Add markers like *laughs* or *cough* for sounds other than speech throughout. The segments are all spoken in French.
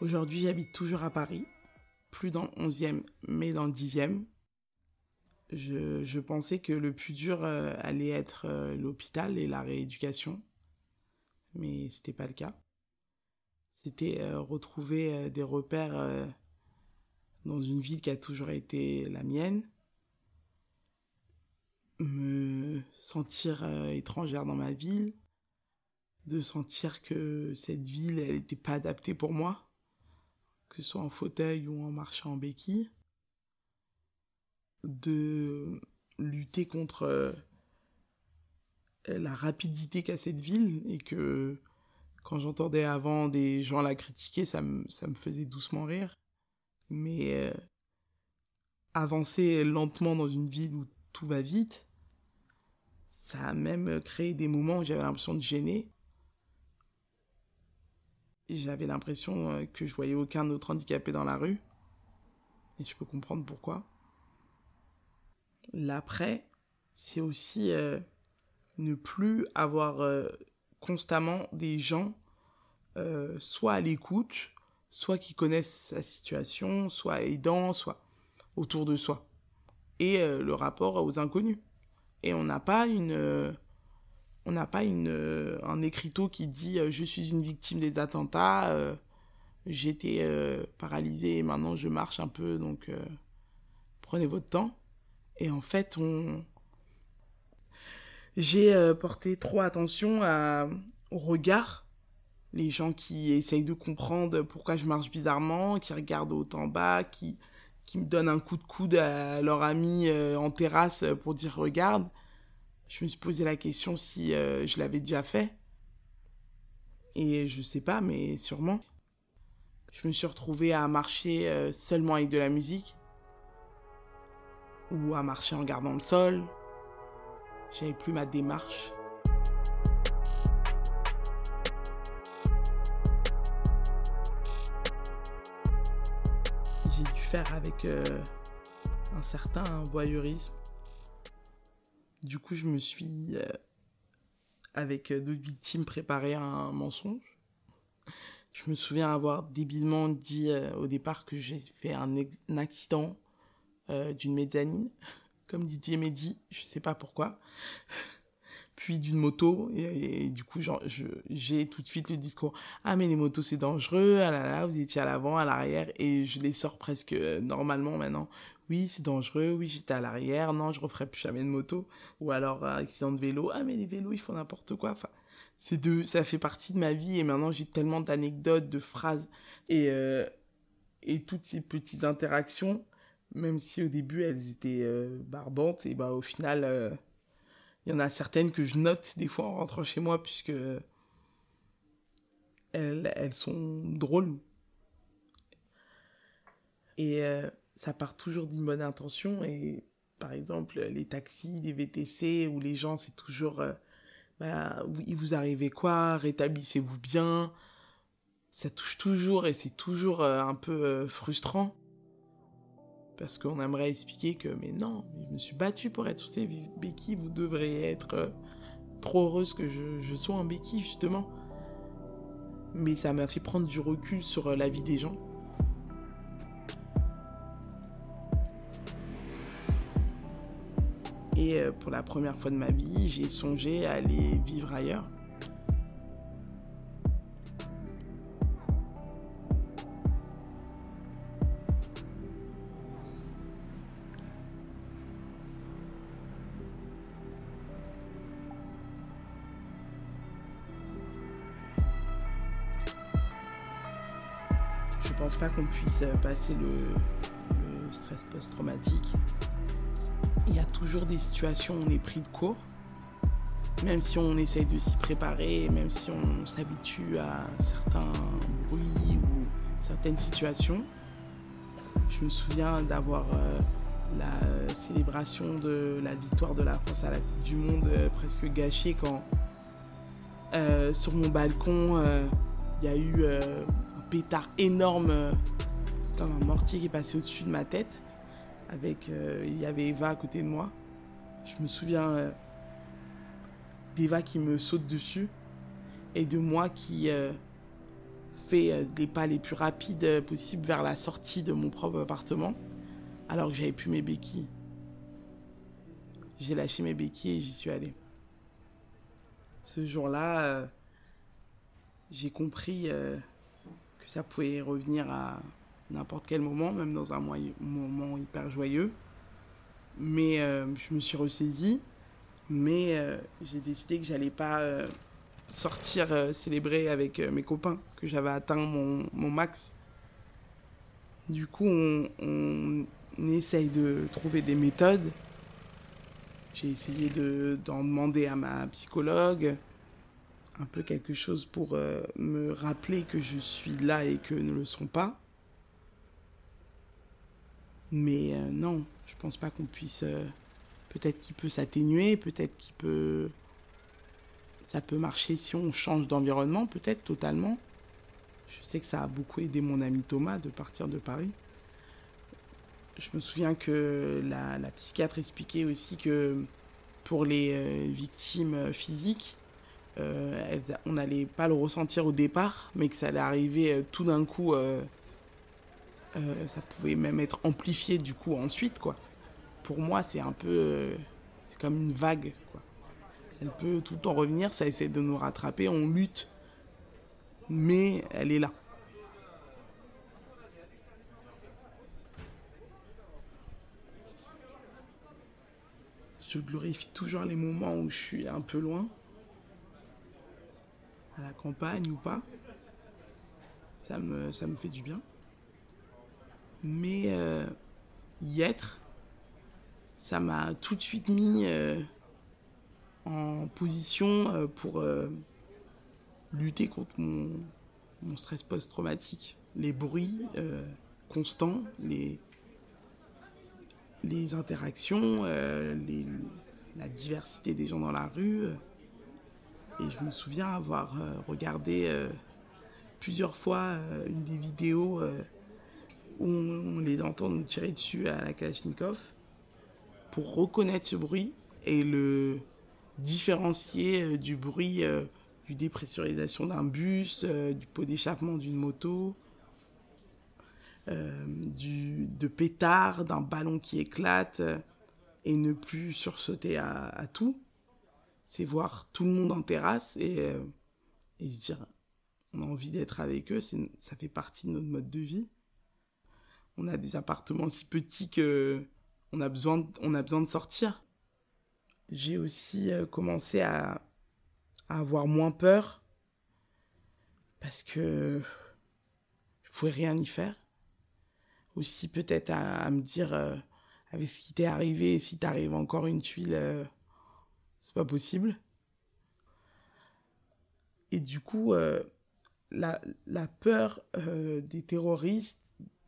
Aujourd'hui, j'habite toujours à Paris, plus dans le 11e, mais dans le 10e. Je, pensais que le plus dur euh, allait être euh, l'hôpital et la rééducation, mais c'était pas le cas. C'était euh, retrouver des repères dans une ville qui a toujours été la mienne, me sentir étrangère dans ma ville, de sentir que cette ville, elle n'était pas adaptée pour moi, que ce soit en fauteuil ou en marchant en béquille, de lutter contre euh, la rapidité qu'a cette ville et que quand j'entendais avant des gens la critiquer, ça me, faisait doucement rire. Mais euh, avancer lentement dans une ville où tout va vite, ça a même créé des moments où j'avais l'impression de gêner j'avais l'impression euh, que je voyais aucun autre handicapé dans la rue. Et je peux comprendre pourquoi. L'après, c'est aussi euh, ne plus avoir euh, constamment des gens soit à l'écoute, soit qui connaissent sa situation, soit aidants, soit autour de soi. Et le rapport aux inconnus. Et on n'a pas une on n'a pas une, euh, un écriteau qui dit euh, je suis une victime des attentats, euh, j'étais paralysé et maintenant je marche un peu, donc prenez votre temps. Et en fait, on... j'ai porté trop attention à, au regard. Les gens qui essayent de comprendre pourquoi je marche bizarrement, qui regardent haut en bas, qui, qui me donnent un coup de coude à leur ami en terrasse pour dire regarde je me suis posé la question si euh, je l'avais déjà fait. Et je sais pas, mais sûrement. Je me suis retrouvée à marcher euh, seulement avec de la musique. Ou à marcher en gardant le sol. J'avais plus ma démarche. J'ai dû faire avec euh, un certain voyeurisme du coup, je me suis, euh, avec euh, d'autres victimes, préparé un mensonge. Je me souviens avoir débilement dit euh, au départ que j'ai fait un, accident d'une mezzanine, comme Didier Mehdi, je sais pas pourquoi. Puis d'une moto, et, du coup, j'ai tout de suite le discours Ah, mais les motos c'est dangereux, ah là là, vous étiez à l'avant, à l'arrière, et je les sors presque normalement maintenant oui, c'est dangereux, oui, j'étais à l'arrière, non, je referai plus jamais de moto. Ou alors, accident de vélo, ah, mais les vélos, ils font n'importe quoi. Enfin, c'est deux, ça fait partie de ma vie et maintenant j'ai tellement d'anecdotes, de phrases et, euh, et toutes ces petites interactions, même si au début elles étaient euh, barbantes, et bah au final, euh, il y en a certaines que je note des fois en rentrant chez moi puisque elles, elles sont drôles. Et ça part toujours d'une bonne intention et par exemple les taxis, les VTC ou les gens c'est toujours euh, bah, il vous arrivez quoi, rétablissez-vous bien. Ça touche toujours et c'est toujours euh, un peu euh, frustrant parce qu'on aimerait expliquer que mais non, je me suis battu pour être ces béquilles, vous devriez être trop heureuse que je, sois en béquille justement. Mais ça m'a fait prendre du recul sur la vie des gens Et euh, pour la première fois de ma vie, j'ai songé à aller vivre ailleurs. Pense pas qu'on puisse passer le stress post-traumatique il y a toujours des situations où on est pris de court. Même si on essaye de s'y préparer, même si on s'habitue à certains bruits ou certaines situations. Je me souviens d'avoir euh, la célébration de la victoire de la France à la Coupe du Monde euh, presque gâchée quand euh, sur mon balcon il y a eu pétard énorme. C'est comme un mortier qui est passé au-dessus de ma tête avec euh, il y avait Eva à côté de moi. Je me souviens euh, d'Eva qui me saute dessus et de moi qui euh, fait les pas les plus rapides possibles vers la sortie de mon propre appartement, alors que j'avais plus mes béquilles. J'ai lâché mes béquilles et j'y suis allé. Ce jour-là, j'ai compris ça pouvait revenir à n'importe quel moment, même dans un moment hyper joyeux. Mais euh, je me suis ressaisie, mais euh, j'ai décidé que j'allais pas euh, sortir célébrer avec mes copains, que j'avais atteint mon, mon, max. Du coup, on, on, essaye de trouver des méthodes. J'ai essayé d'en demander à ma psychologue un peu quelque chose pour me rappeler que je suis là et que ne le sont pas. Mais euh, non, je pense pas qu'on puisse. Euh, peut-être qu'il peut s'atténuer, peut-être qu'il peut. Ça peut marcher si on change d'environnement, peut-être totalement. Je sais que ça a beaucoup aidé mon ami Thomas de partir de Paris. Je me souviens que la, la psychiatre expliquait aussi que pour les euh, victimes physiques, on n'allait pas le ressentir au départ, mais que ça allait arriver tout d'un coup euh, ça pouvait même être amplifié du coup ensuite, quoi. Pour moi, c'est un peu. Euh, c'est comme une vague. Elle peut tout le temps revenir, ça essaie de nous rattraper, on lutte. Mais elle est là. Je glorifie toujours les moments où je suis un peu loin, à la campagne ou pas. Ça me, ça me fait du bien. Mais euh, y être, ça m'a tout de suite mis euh, en position euh, pour lutter contre mon, mon stress post-traumatique. Les bruits constants, les, les interactions, les, la diversité des gens dans la rue. Et je me souviens avoir regardé plusieurs fois une des vidéos on les entend nous tirer dessus à la Kalachnikov pour reconnaître ce bruit et le différencier euh, du bruit euh, du dépressurisation d'un bus, euh, du pot d'échappement d'une moto, du, de pétard, d'un ballon qui éclate, et ne plus sursauter à tout. C'est voir tout le monde en terrasse et, et se dire on a envie d'être avec eux, ça fait partie de notre mode de vie on a des appartements si petits que on a besoin, de, on a besoin de sortir. J'ai aussi euh, commencé à, avoir moins peur parce que je pouvais rien y faire. Aussi peut-être à, me dire euh, avec ce qui t'est arrivé, si t'arrive encore une tuile, euh, c'est pas possible. Et du coup, la, la, peur des terroristes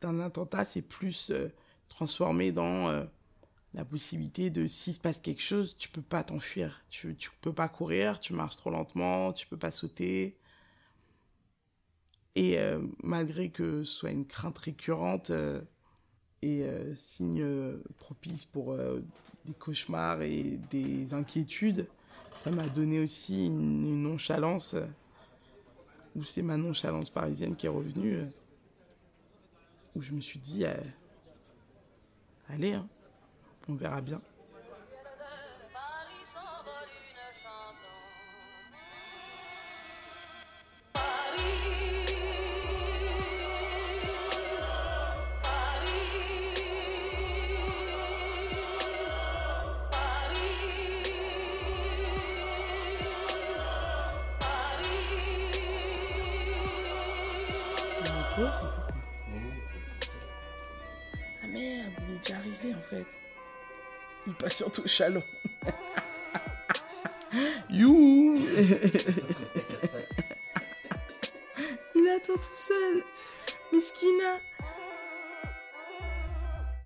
d'un attentat, c'est plus euh, transformé dans euh, la possibilité de s'il se passe quelque chose, tu peux pas t'enfuir. Tu, tu peux pas courir, tu marches trop lentement, tu peux pas sauter. Et euh, malgré que ce soit une crainte récurrente et signe propice pour des cauchemars et des inquiétudes, ça m'a donné aussi une, nonchalance, ou c'est ma nonchalance parisienne qui est revenue où je me suis dit, euh, allez, hein, on verra bien. En fait. Il passe surtout chalon. *laughs* You *laughs* Il attend tout seul. Miskina.